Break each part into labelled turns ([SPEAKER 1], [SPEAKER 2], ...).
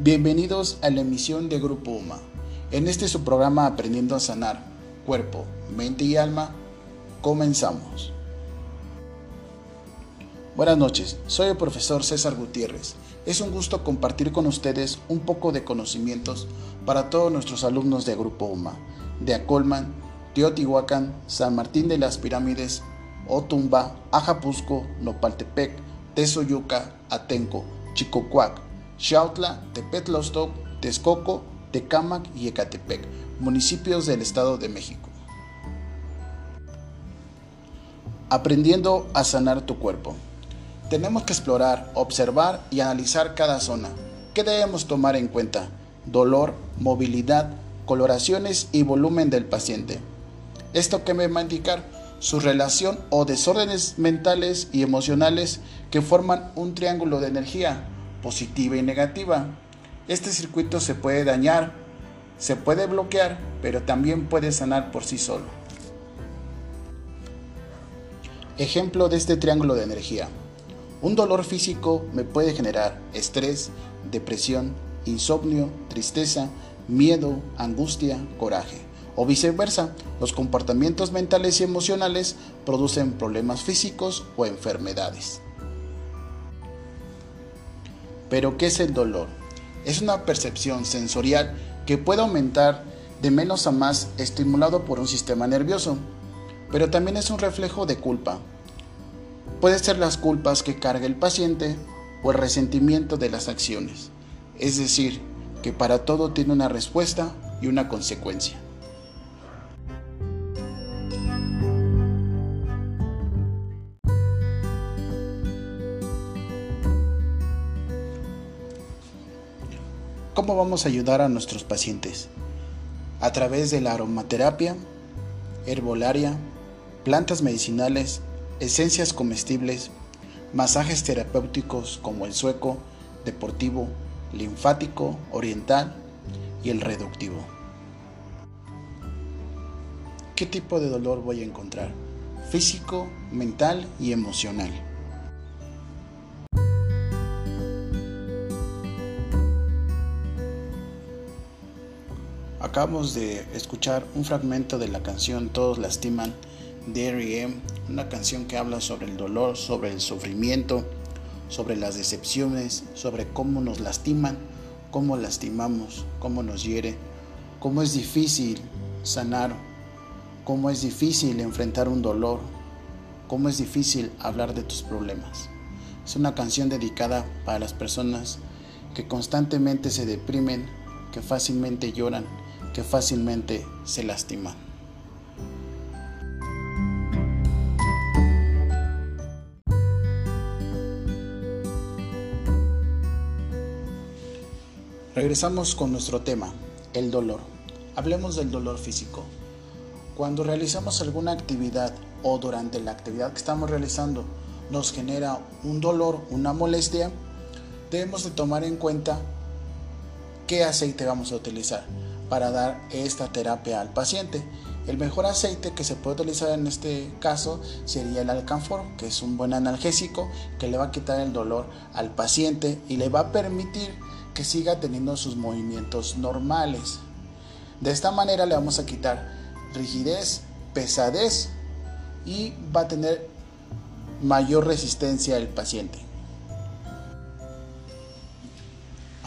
[SPEAKER 1] Bienvenidos a la emisión de Grupo UMA. En este su programa Aprendiendo a Sanar, Cuerpo, Mente y Alma, comenzamos. Buenas noches, soy el profesor César Gutiérrez. Es un gusto compartir con ustedes un poco de conocimientos para todos nuestros alumnos de Grupo UMA, de Acolman, Teotihuacán, San Martín de las Pirámides, Otumba, Ajapusco, Nopaltepec, Tezoyuca, Atenco, Chicocuac, Xautla, Tepetlostoc, Texcoco, Tecámac y Ecatepec, municipios del Estado de México. Aprendiendo a sanar tu cuerpo. Tenemos que explorar, observar y analizar cada zona. ¿Qué debemos tomar en cuenta? Dolor, movilidad, coloraciones y volumen del paciente. ¿Esto qué me va a indicar? Su relación o desórdenes mentales y emocionales que forman un triángulo de energía positiva y negativa. Este circuito se puede dañar, se puede bloquear, pero también puede sanar por sí solo. Ejemplo de este triángulo de energía. Un dolor físico me puede generar estrés, depresión, insomnio, tristeza, miedo, angustia, coraje. O viceversa, los comportamientos mentales y emocionales producen problemas físicos o enfermedades. Pero, ¿qué es el dolor? Es una percepción sensorial que puede aumentar de menos a más estimulado por un sistema nervioso, pero también es un reflejo de culpa. Puede ser las culpas que carga el paciente o el resentimiento de las acciones, es decir, que para todo tiene una respuesta y una consecuencia. ¿Cómo vamos a ayudar a nuestros pacientes? A través de la aromaterapia, herbolaria, plantas medicinales, esencias comestibles, masajes terapéuticos como el sueco, deportivo, linfático, oriental y el reductivo. ¿Qué tipo de dolor voy a encontrar? Físico, mental y emocional. Acabamos de escuchar un fragmento de la canción Todos lastiman de R.E.M., una canción que habla sobre el dolor, sobre el sufrimiento, sobre las decepciones, sobre cómo nos lastiman, cómo lastimamos, cómo nos hiere, cómo es difícil sanar, cómo es difícil enfrentar un dolor, cómo es difícil hablar de tus problemas. Es una canción dedicada para las personas que constantemente se deprimen, que fácilmente lloran, que fácilmente se lastiman. Regresamos con nuestro tema, el dolor. Hablemos del dolor físico. Cuando realizamos alguna actividad o durante la actividad que estamos realizando nos genera un dolor, una molestia, debemos de tomar en cuenta qué aceite vamos a utilizar para dar esta terapia al paciente. El mejor aceite que se puede utilizar en este caso sería el alcanfor, que es un buen analgésico que le va a quitar el dolor al paciente y le va a permitir que siga teniendo sus movimientos normales. De esta manera le vamos a quitar rigidez, pesadez y va a tener mayor resistencia el paciente.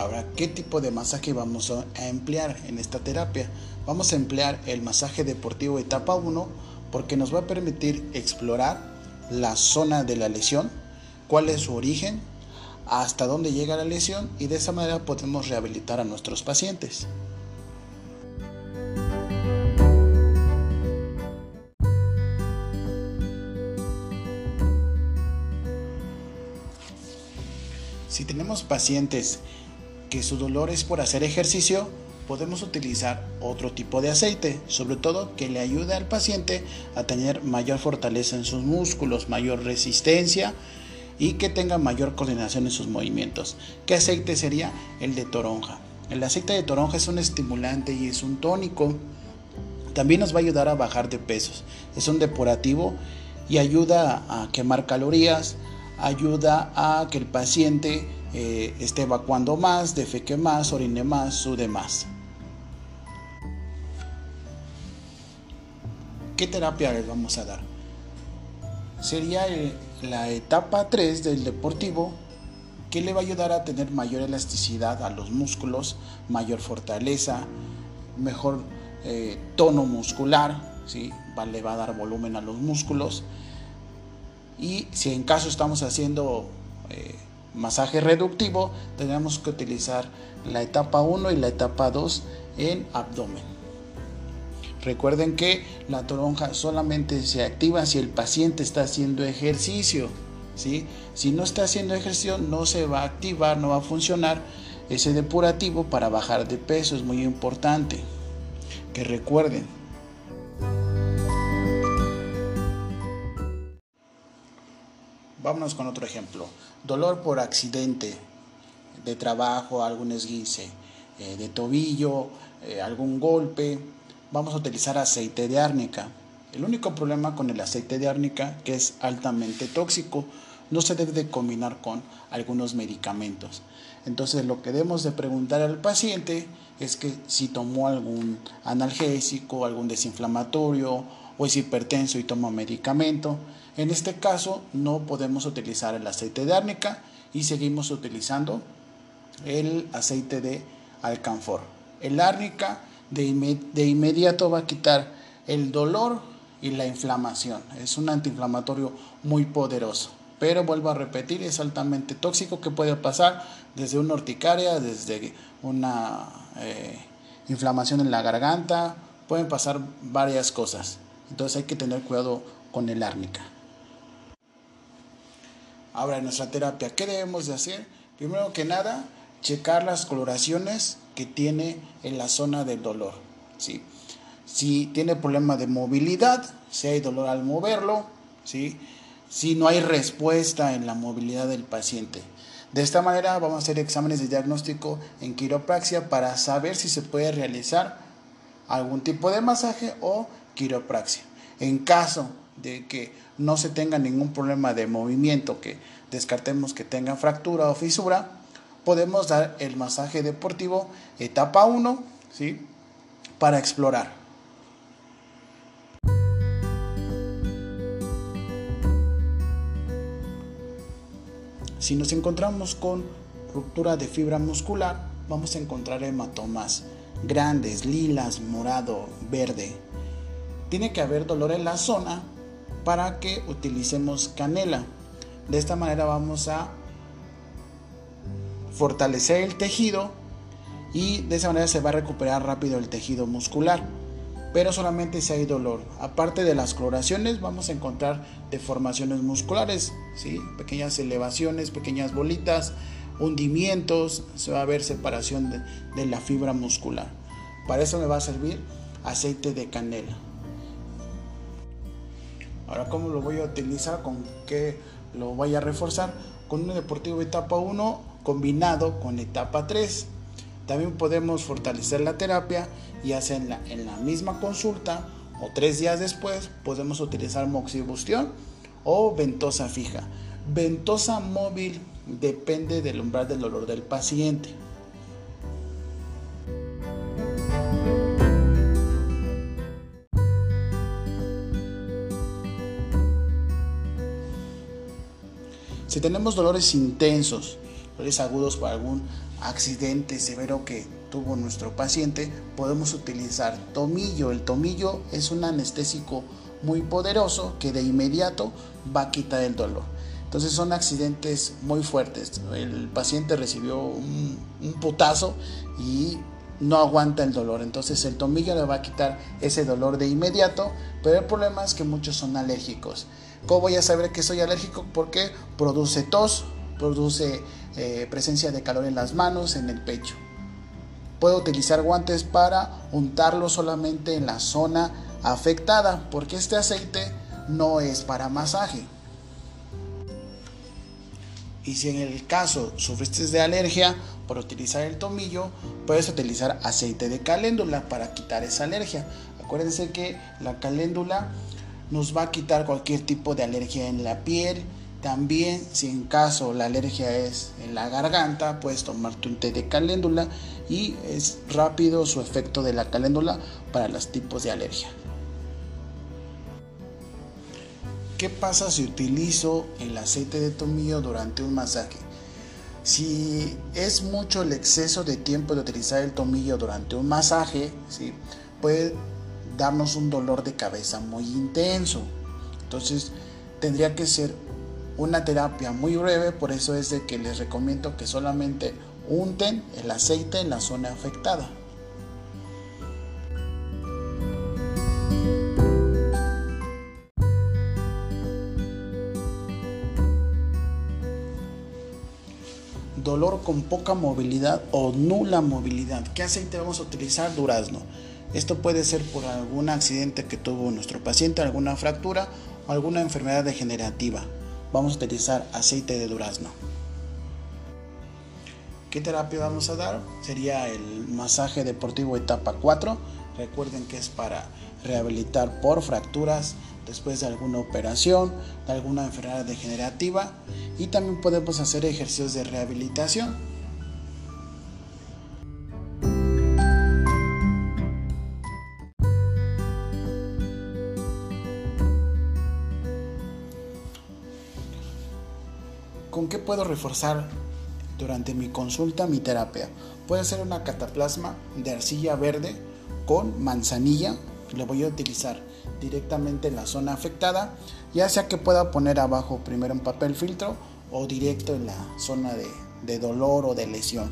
[SPEAKER 1] Ahora, ¿qué tipo de masaje vamos a emplear en esta terapia? Vamos a emplear el masaje deportivo etapa 1 porque nos va a permitir explorar la zona de la lesión, cuál es su origen, hasta dónde llega la lesión y de esa manera podemos rehabilitar a nuestros pacientes. Si tenemos pacientes que su dolor es por hacer ejercicio, podemos utilizar otro tipo de aceite, sobre todo que le ayude al paciente a tener mayor fortaleza en sus músculos, mayor resistencia y que tenga mayor coordinación en sus movimientos. ¿Qué aceite sería? El de toronja. El aceite de toronja es un estimulante y es un tónico. También nos va a ayudar a bajar de pesos. Es un depurativo y ayuda a quemar calorías, ayuda a que el paciente eh, esté evacuando más, defeque más, orine más, sude más. ¿Qué terapia les vamos a dar? Sería la etapa 3 del deportivo que le va a ayudar a tener mayor elasticidad a los músculos, mayor fortaleza, mejor eh, tono muscular, ¿sí? le va a dar volumen a los músculos. Y si en caso estamos haciendo eh, masaje reductivo, tenemos que utilizar la etapa 1 y la etapa 2 en abdomen. Recuerden que la toronja solamente se activa si el paciente está haciendo ejercicio. Si no está haciendo ejercicio, no se va a activar, no va a funcionar ese depurativo para bajar de peso. Es muy importante que recuerden. Vámonos con otro ejemplo. Dolor por accidente de trabajo, algún esguince eh, de tobillo, eh, algún golpe. Vamos a utilizar aceite de árnica. El único problema con el aceite de árnica que es altamente tóxico no se debe de combinar con algunos medicamentos. Entonces lo que debemos de preguntar al paciente es que si tomó algún analgésico, algún desinflamatorio o es hipertenso y toma medicamento. En este caso no podemos utilizar el aceite de árnica y seguimos utilizando el aceite de alcanfor. El árnica de, de inmediato va a quitar el dolor y la inflamación. Es un antiinflamatorio muy poderoso pero vuelvo a repetir, es altamente tóxico que puede pasar desde una urticaria, desde una eh, inflamación en la garganta, pueden pasar varias cosas. Entonces hay que tener cuidado con el árnica. Ahora en nuestra terapia, ¿qué debemos de hacer? Primero que nada, checar las coloraciones que tiene en la zona del dolor. ¿sí? Si tiene problema de movilidad, si hay dolor al moverlo, ¿sí? si no hay respuesta en la movilidad del paciente. De esta manera vamos a hacer exámenes de diagnóstico en quiropraxia para saber si se puede realizar algún tipo de masaje o quiropraxia. En caso de que no se tenga ningún problema de movimiento, que descartemos que tenga fractura o fisura, podemos dar el masaje deportivo etapa 1, ¿sí? Para explorar. Si nos encontramos con ruptura de fibra muscular, vamos a encontrar hematomas grandes, lilas, morado, verde. Tiene que haber dolor en la zona para que utilicemos canela. De esta manera vamos a fortalecer el tejido y de esa manera se va a recuperar rápido el tejido muscular pero solamente si hay dolor. Aparte de las coloraciones, vamos a encontrar deformaciones musculares, ¿sí? pequeñas elevaciones, pequeñas bolitas, hundimientos, se va a ver separación de, de la fibra muscular. Para eso me va a servir aceite de canela. Ahora, ¿cómo lo voy a utilizar? ¿Con qué lo voy a reforzar? Con un deportivo etapa 1 combinado con etapa 3. También podemos fortalecer la terapia y hacerla en la misma consulta o tres días después podemos utilizar moxibustión o ventosa fija. Ventosa móvil depende del umbral del dolor del paciente. Si tenemos dolores intensos, dolores agudos por algún accidente severo que tuvo nuestro paciente, podemos utilizar tomillo. El tomillo es un anestésico muy poderoso que de inmediato va a quitar el dolor. Entonces son accidentes muy fuertes. El paciente recibió un, putazo y no aguanta el dolor. Entonces el tomillo le va a quitar ese dolor de inmediato. Pero el problema es que muchos son alérgicos. ¿Cómo voy a saber que soy alérgico? Porque produce tos, produce eh, presencia de calor en las manos, en el pecho. Puedo utilizar guantes para untarlo solamente en la zona afectada, porque este aceite no es para masaje. Y si en el caso sufriste de alergia por utilizar el tomillo, puedes utilizar aceite de caléndula para quitar esa alergia. Acuérdense que la caléndula nos va a quitar cualquier tipo de alergia en la piel, También, si en caso la alergia es en la garganta, puedes tomarte un té de caléndula y es rápido su efecto de la caléndula para los tipos de alergia. ¿Qué pasa si utilizo el aceite de tomillo durante un masaje? Si es mucho el exceso de tiempo de utilizar el tomillo durante un masaje, ¿sí? puede darnos un dolor de cabeza muy intenso. Entonces tendría que ser una terapia muy breve, por eso es de que les recomiendo que solamente unten el aceite en la zona afectada. dolor con poca movilidad o nula movilidad. ¿Qué aceite vamos a utilizar? Durazno. Esto puede ser por algún accidente que tuvo nuestro paciente, alguna fractura o alguna enfermedad degenerativa. Vamos a utilizar aceite de durazno. ¿Qué terapia vamos a dar? Sería el masaje deportivo etapa 4. Recuerden que es para rehabilitar por fracturas después de alguna operación, de alguna enfermedad degenerativa y también podemos hacer ejercicios de rehabilitación. Qué puedo reforzar durante mi consulta mi terapia? Puede ser una cataplasma de arcilla verde con manzanilla. Lo voy a utilizar directamente en la zona afectada, ya sea que pueda poner abajo primero un papel filtro o directo en la zona de, dolor o de lesión.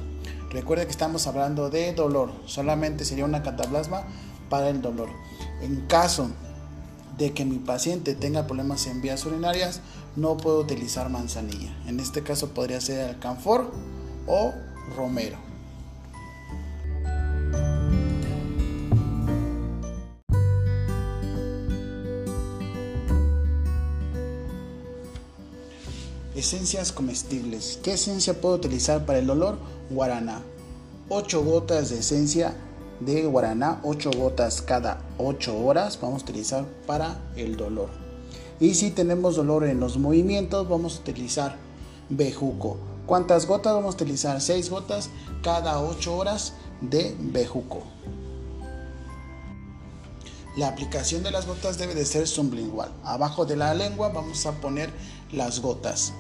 [SPEAKER 1] Recuerde que estamos hablando de dolor, solamente sería una cataplasma para el dolor. En caso de que mi paciente tenga problemas en vías urinarias, no puedo utilizar manzanilla. En este caso podría ser alcanfor o romero. Esencias comestibles. ¿Qué esencia puedo utilizar para el dolor? Guaraná. 8 gotas de esencia de guaraná, 8 gotas cada 8 horas vamos a utilizar para el dolor. Y si tenemos dolor en los movimientos, vamos a utilizar bejuco. ¿Cuántas gotas vamos a utilizar? 6 gotas cada 8 horas de bejuco. La aplicación de las gotas debe de ser sublingual. Abajo de la lengua vamos a poner las gotas.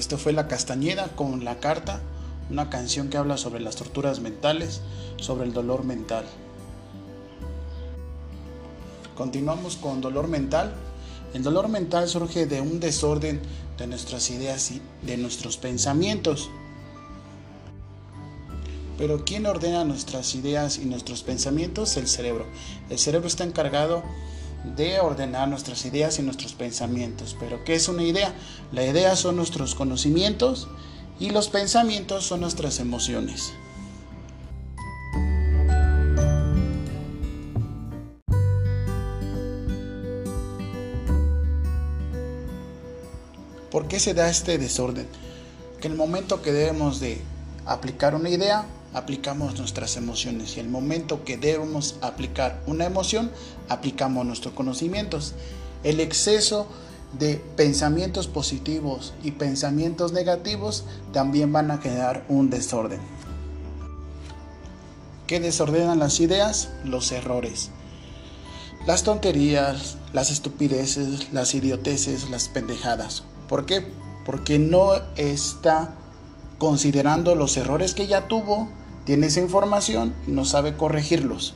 [SPEAKER 1] Esto fue La Castañeda con La Carta, una canción que habla sobre las torturas mentales, sobre el dolor mental. Continuamos con dolor mental. El dolor mental surge de un desorden de nuestras ideas y de nuestros pensamientos. Pero ¿quién ordena nuestras ideas y nuestros pensamientos? El cerebro. El cerebro está encargado de ordenar nuestras ideas y nuestros pensamientos. Pero ¿qué es una idea? La idea son nuestros conocimientos y los pensamientos son nuestras emociones. ¿Por qué se da este desorden? Que en el momento que debemos de aplicar una idea, aplicamos nuestras emociones y el momento que debemos aplicar una emoción, aplicamos nuestros conocimientos. El exceso de pensamientos positivos y pensamientos negativos también van a generar un desorden. ¿Qué desordenan las ideas? Los errores. Las tonterías, las estupideces, las idioteces, las pendejadas. ¿Por qué? Porque no está considerando los errores que ya tuvo tiene esa información y no sabe corregirlos.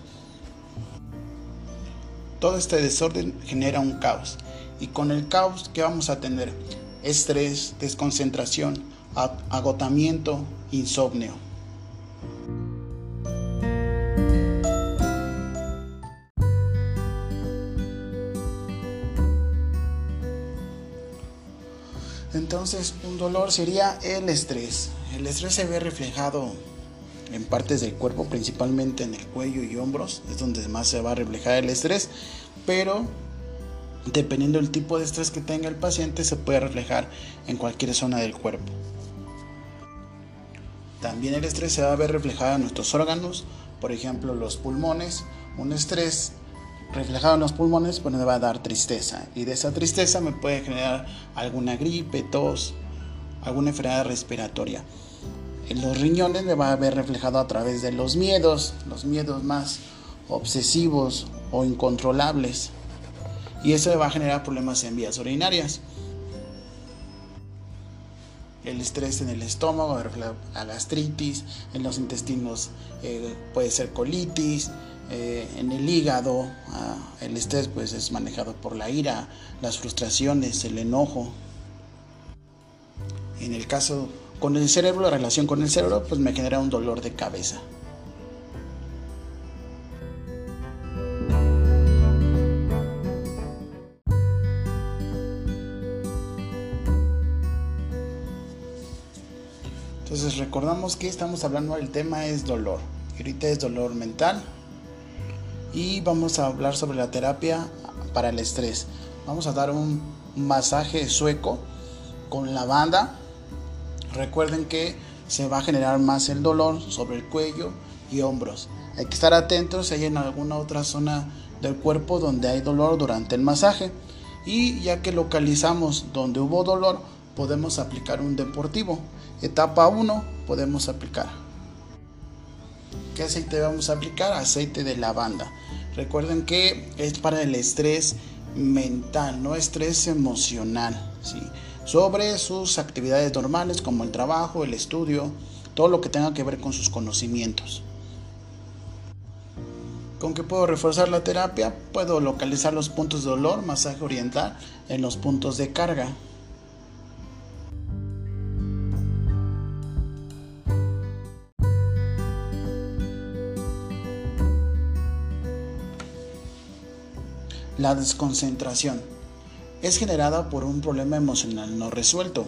[SPEAKER 1] Todo este desorden genera un caos. Y con el caos, ¿qué vamos a tener? Estrés, desconcentración, agotamiento, insomnio. Entonces, un dolor sería el estrés. El estrés se ve reflejado en partes del cuerpo, principalmente en el cuello y hombros, es donde más se va a reflejar el estrés, pero dependiendo del tipo de estrés que tenga el paciente, se puede reflejar en cualquier zona del cuerpo. También el estrés se va a ver reflejado en nuestros órganos, por ejemplo los pulmones. Un estrés reflejado en los pulmones pues me va a dar tristeza y de esa tristeza me puede generar alguna gripe, tos, alguna enfermedad respiratoria. En los riñones me va a ver reflejado a través de los miedos, los miedos más obsesivos o incontrolables. Y eso va a generar problemas en vías urinarias. El estrés en el estómago, a gastritis, en los intestinos eh, puede ser colitis, eh, en el hígado, ah, el estrés pues es manejado por la ira, las frustraciones, el enojo. En el caso con el cerebro, la relación con el cerebro pues me genera un dolor de cabeza. Entonces recordamos que estamos hablando del tema es dolor. Ahorita es dolor mental, y vamos a hablar sobre la terapia para el estrés. Vamos a dar un masaje sueco con la banda. Recuerden que se va a generar más el dolor sobre el cuello y hombros. Hay que estar atentos si hay en alguna otra zona del cuerpo donde hay dolor durante el masaje. Y ya que localizamos donde hubo dolor, podemos aplicar un deportivo. Etapa 1 podemos aplicar. ¿Qué aceite vamos a aplicar? Aceite de lavanda. Recuerden que es para el estrés mental, no estrés emocional, ¿sí? Sobre sus actividades normales como el trabajo, el estudio, todo lo que tenga que ver con sus conocimientos. ¿Con qué puedo reforzar la terapia? Puedo localizar los puntos de dolor, masaje oriental en los puntos de carga. La desconcentración es generada por un problema emocional no resuelto.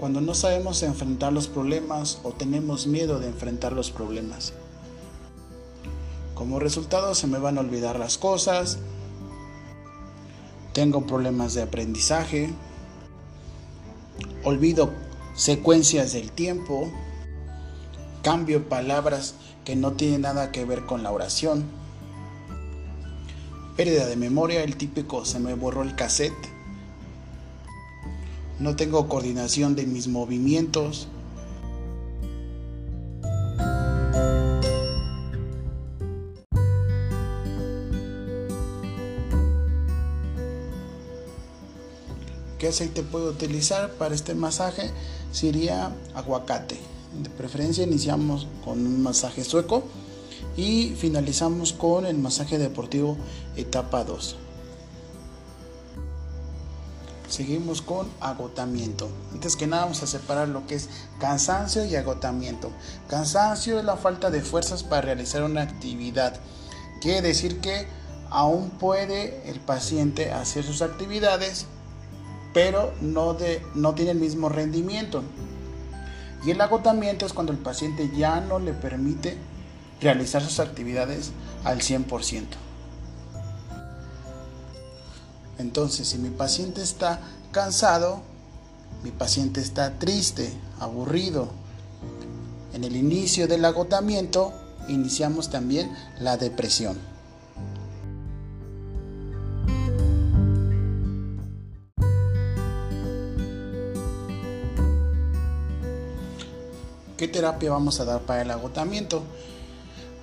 [SPEAKER 1] Cuando no sabemos enfrentar los problemas o tenemos miedo de enfrentar los problemas. Como resultado se me van a olvidar las cosas, tengo problemas de aprendizaje, olvido secuencias del tiempo, cambio palabras que no tienen nada que ver con la oración Pérdida de memoria, el típico se me borró el cassette. No tengo coordinación de mis movimientos. ¿Qué aceite puedo utilizar para este masaje? Sería aguacate. De preferencia iniciamos con un masaje sueco y finalizamos con el masaje deportivo etapa 2. Seguimos con agotamiento. Antes que nada vamos a separar lo que es cansancio y agotamiento. Cansancio es la falta de fuerzas para realizar una actividad. Quiere decir que aún puede el paciente hacer sus actividades, pero no, de, no tiene el mismo rendimiento. Y el agotamiento es cuando el paciente ya no le permite realizar sus actividades al 100%. Entonces, si mi paciente está cansado, mi paciente está triste, aburrido, en el inicio del agotamiento iniciamos también la depresión. ¿Qué terapia vamos a dar para el agotamiento?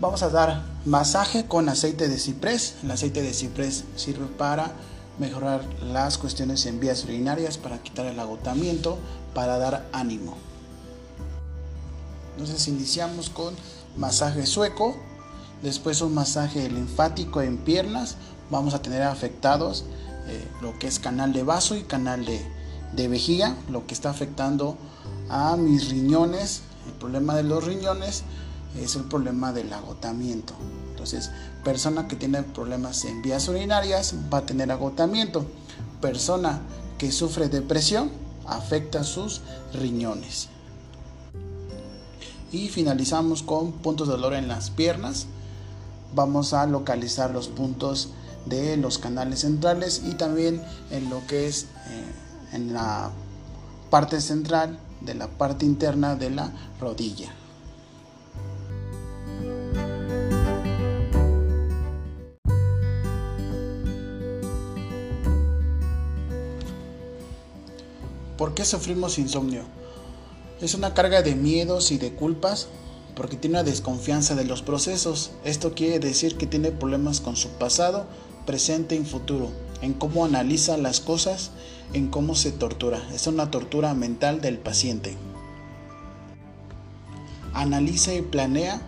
[SPEAKER 1] Vamos a dar masaje con aceite de ciprés. El aceite de ciprés sirve para mejorar las cuestiones en vías urinarias, para quitar el agotamiento, para dar ánimo. Entonces iniciamos con masaje sueco, después un masaje linfático en piernas. Vamos a tener afectados eh, lo que es canal de vaso y canal de, de vejiga, lo que está afectando a mis riñones, el problema de los riñones es el problema del agotamiento. Entonces, persona que tiene problemas en vías urinarias va a tener agotamiento. Persona que sufre depresión afecta sus riñones. y finalizamos con puntos de dolor en las piernas. Vamos a localizar los puntos de los canales centrales y también en lo que es eh, en la parte central de la parte interna de la rodilla. ¿Por qué sufrimos insomnio? Es una carga de miedos y de culpas porque tiene una desconfianza de los procesos. Esto quiere decir que tiene problemas con su pasado, presente y futuro, en cómo analiza las cosas, en cómo se tortura. Es una tortura mental del paciente. Analiza y planea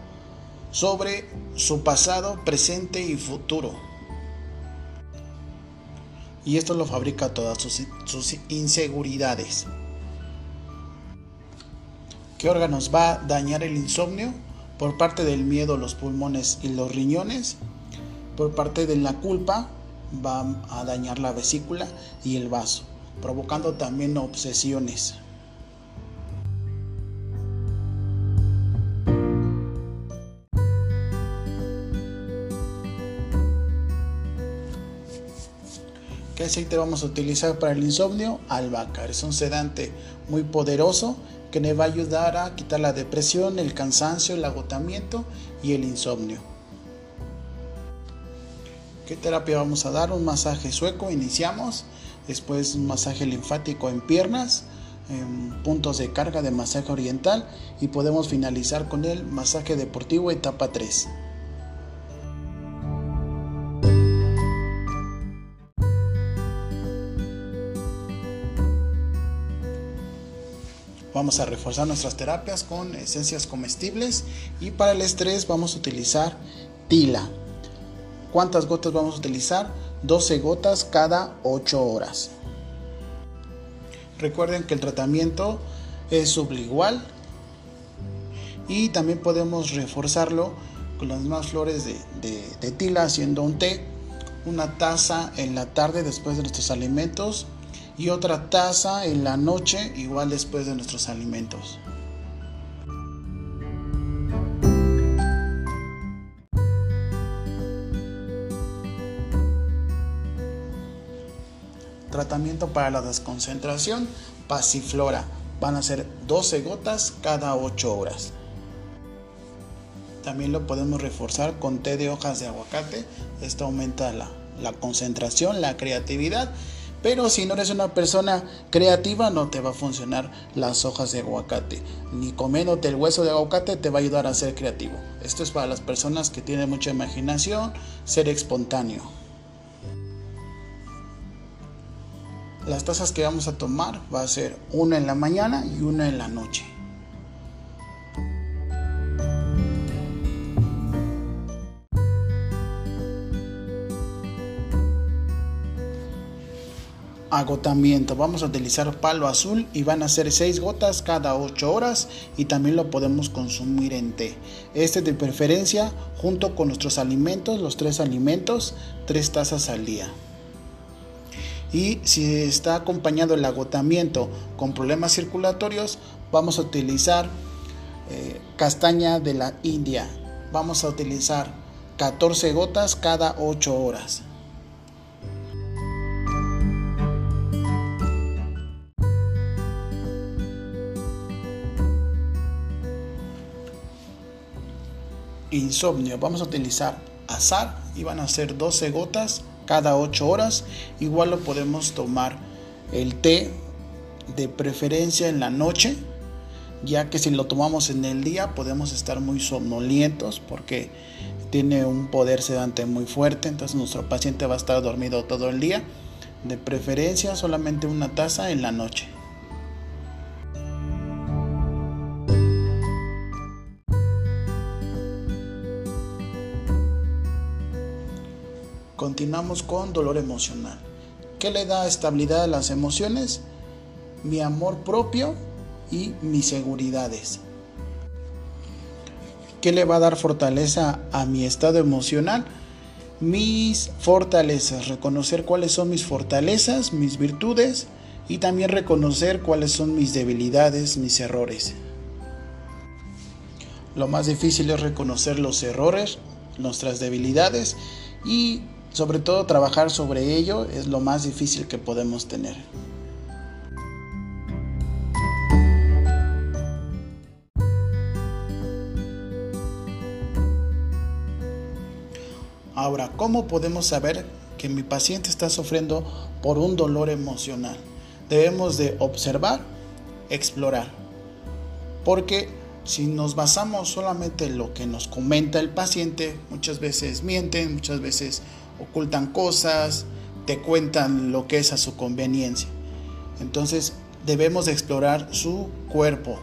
[SPEAKER 1] sobre su pasado, presente y futuro. Y esto lo fabrica todas sus, sus inseguridades. ¿Qué órganos va a dañar el insomnio? Por parte del miedo, los pulmones y los riñones. Por parte de la culpa, va a dañar la vesícula y el vaso, provocando también obsesiones. ¿Qué aceite vamos a utilizar para el insomnio? Albahaca. Es un sedante muy poderoso que me va a ayudar a quitar la depresión, el cansancio, el agotamiento y el insomnio. ¿Qué terapia vamos a dar? Un masaje sueco, iniciamos. Después un masaje linfático en piernas, en puntos de carga de masaje oriental y podemos finalizar con el masaje deportivo etapa 3. Vamos a reforzar nuestras terapias con esencias comestibles y para el estrés vamos a utilizar tila. ¿Cuántas gotas vamos a utilizar? 12 gotas cada 8 horas. Recuerden que el tratamiento es sublingual y también podemos reforzarlo con las mismas flores de, de tila haciendo un té, una taza en la tarde después de nuestros alimentos y otra taza en la noche igual después de nuestros alimentos. Tratamiento para la desconcentración, pasiflora. Van a ser 12 gotas cada 8 horas. También lo podemos reforzar con té de hojas de aguacate. Esto aumenta la, la concentración, la creatividad pero si no eres una persona creativa, no te va a funcionar las hojas de aguacate. Ni comiéndote el hueso de aguacate te va a ayudar a ser creativo. Esto es para las personas que tienen mucha imaginación, ser espontáneo. Las tazas que vamos a tomar va a ser una en la mañana y una en la noche. Agotamiento. Vamos a utilizar palo azul y van a ser 6 gotas cada 8 horas y también lo podemos consumir en té. Este de preferencia junto con nuestros alimentos, los tres alimentos, 3 tazas al día. Y si está acompañado el agotamiento con problemas circulatorios, vamos a utilizar eh, castaña de la India. Vamos a utilizar 14 gotas cada 8 horas. Insomnio. Vamos a utilizar azar y van a ser 12 gotas cada 8 horas. Igual lo podemos tomar el té de preferencia en la noche, ya que si lo tomamos en el día podemos estar muy somnolientos porque tiene un poder sedante muy fuerte, entonces nuestro paciente va a estar dormido todo el día. De preferencia solamente una taza en la noche. Continuamos con dolor emocional. ¿Qué le da estabilidad a las emociones? Mi amor propio y mis seguridades. ¿Qué le va a dar fortaleza a mi estado emocional? Mis fortalezas, reconocer cuáles son mis fortalezas, mis virtudes y también reconocer cuáles son mis debilidades, mis errores. Lo más difícil es reconocer los errores, nuestras debilidades y sobre todo trabajar sobre ello es lo más difícil que podemos tener. Ahora, ¿cómo podemos saber que mi paciente está sufriendo por un dolor emocional? Debemos de observar, explorar. Porque si nos basamos solamente en lo que nos comenta el paciente, muchas veces mienten, muchas veces ocultan cosas, te cuentan lo que es a su conveniencia. Entonces debemos de explorar su cuerpo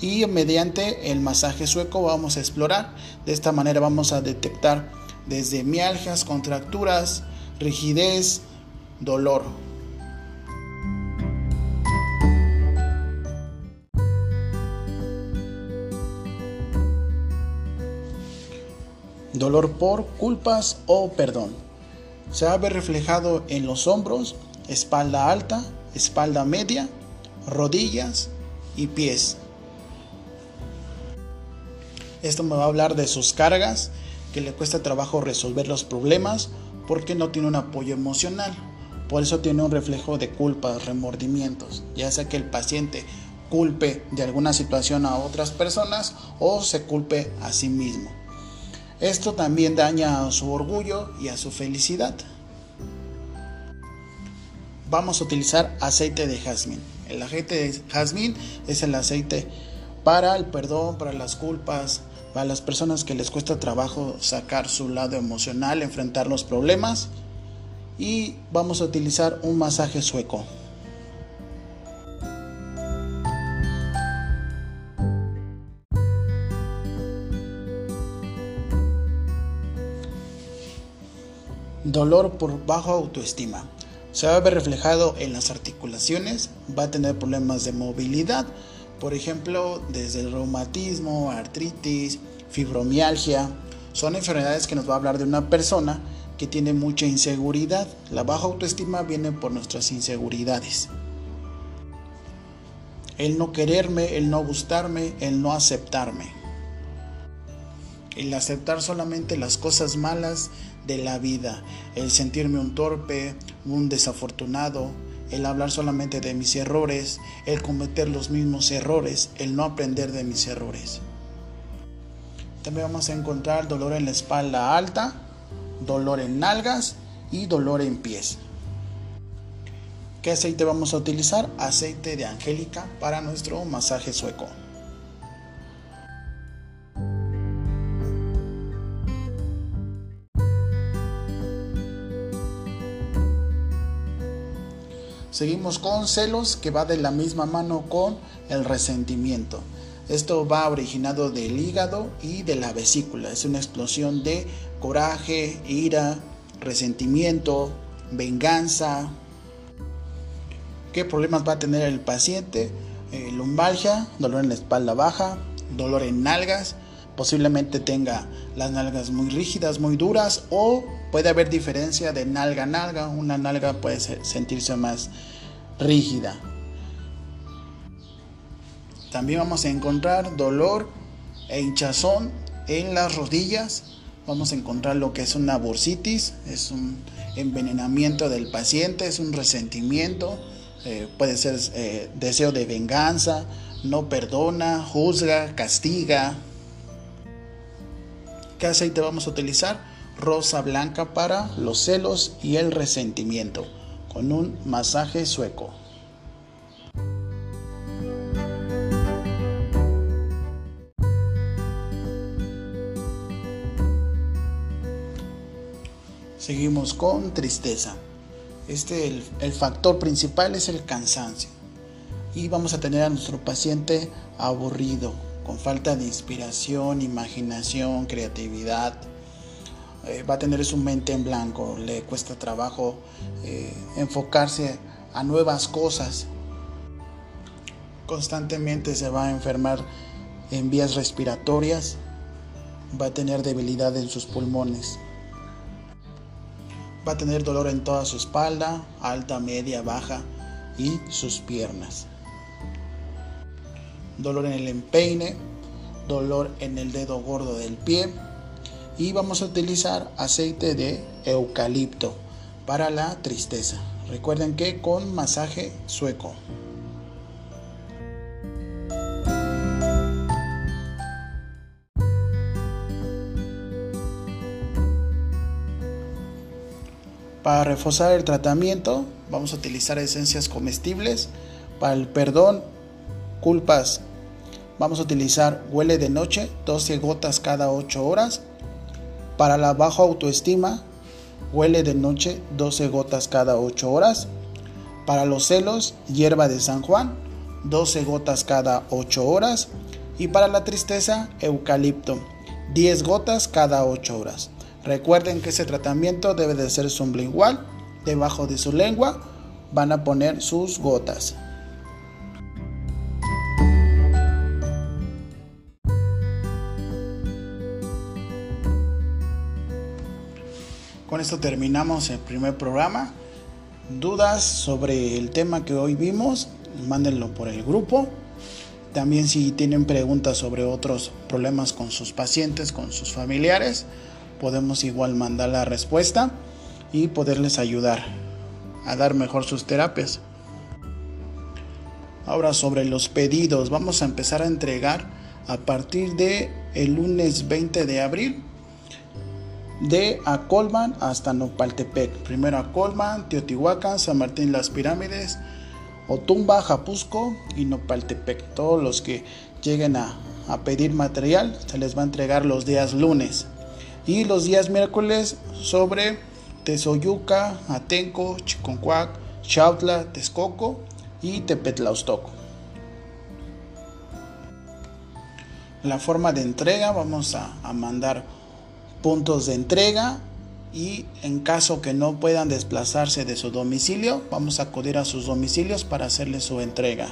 [SPEAKER 1] y mediante el masaje sueco vamos a explorar. De esta manera vamos a detectar desde mialgias, contracturas, rigidez, dolor. Dolor por culpas o perdón. Se va a ver reflejado en los hombros, espalda alta, espalda media, rodillas y pies. Esto me va a hablar de sus cargas, que le cuesta trabajo resolver los problemas porque no tiene un apoyo emocional. Por eso tiene un reflejo de culpas, remordimientos, ya sea que el paciente culpe de alguna situación a otras personas o se culpe a sí mismo. Esto también daña a su orgullo y a su felicidad. Vamos a utilizar aceite de jazmín. El aceite de jazmín es el aceite para el perdón, para las culpas, para las personas que les cuesta trabajo sacar su lado emocional, enfrentar los problemas. Y vamos a utilizar un masaje sueco. Dolor por bajo autoestima. Se va a ver reflejado en las articulaciones, va a tener problemas de movilidad, por ejemplo, desde el reumatismo, artritis, fibromialgia. Son enfermedades que nos va a hablar de una persona que tiene mucha inseguridad. La baja autoestima viene por nuestras inseguridades. El no quererme, el no gustarme, el no aceptarme. El aceptar solamente las cosas malas de la vida, el sentirme un torpe, un desafortunado, el hablar solamente de mis errores, el cometer los mismos errores, el no aprender de mis errores. También vamos a encontrar dolor en la espalda alta, dolor en nalgas y dolor en pies. ¿Qué aceite vamos a utilizar? Aceite de angélica para nuestro masaje sueco. Seguimos con celos que va de la misma mano con el resentimiento. Esto va originado del hígado y de la vesícula. Es una explosión de coraje, ira, resentimiento, venganza. ¿Qué problemas va a tener el paciente? Eh, lumbalgia, dolor en la espalda baja, dolor en nalgas. Posiblemente tenga las nalgas muy rígidas, muy duras o puede haber diferencia de nalga a nalga. Una nalga puede sentirse más rígida. También vamos a encontrar dolor e hinchazón en las rodillas. Vamos a encontrar lo que es una bursitis, es un envenenamiento del paciente, es un resentimiento, eh, puede ser eh, deseo de venganza, no perdona, juzga, castiga. ¿Qué aceite vamos a utilizar? Rosa blanca para los celos y el resentimiento con un masaje sueco. Seguimos con tristeza. Este el, el factor principal es el cansancio. Y vamos a tener a nuestro paciente aburrido, con falta de inspiración, imaginación, creatividad, eh, va a tener su mente en blanco, le cuesta trabajo eh, enfocarse a nuevas cosas. Constantemente se va a enfermar en vías respiratorias, va a tener debilidad en sus pulmones. Va a tener dolor en toda su espalda, alta, media, baja y sus piernas. Dolor en el empeine, dolor en el dedo gordo del pie y vamos a utilizar aceite de eucalipto para la tristeza. Recuerden que con masaje sueco. Para reforzar el tratamiento vamos a utilizar esencias comestibles. Para el perdón, culpas, vamos a utilizar huele de noche, 12 gotas cada 8 horas. Para la baja autoestima, huele de noche, 12 gotas cada 8 horas. Para los celos, hierba de San Juan, 12 gotas cada 8 horas. Y para la tristeza, eucalipto, 10 gotas cada 8 horas. Recuerden que ese tratamiento debe de ser sublingual. Debajo de su lengua van a poner sus gotas. Con esto terminamos el primer programa. Dudas sobre el tema que hoy vimos, mándenlo por el grupo. También si tienen preguntas sobre otros problemas con sus pacientes, con sus familiares, podemos igual mandar la respuesta y poderles ayudar a dar mejor sus terapias. Ahora sobre los pedidos, vamos a empezar a entregar a partir de el lunes 20 de abril de Acolman hasta Nopaltepec. Primero Acolman, Teotihuacán, San Martín Las Pirámides, Otumba, Japusco y Nopaltepec. Todos los que lleguen a, a pedir material se les va a entregar los días lunes y los días miércoles sobre Tezoyuca, Atenco, Chiconcuac, Chautla, Texcoco y Tepetlaustoco. La forma de entrega vamos a, a mandar puntos de entrega y en caso que no puedan desplazarse de su domicilio, vamos a acudir a sus domicilios para hacerles su entrega.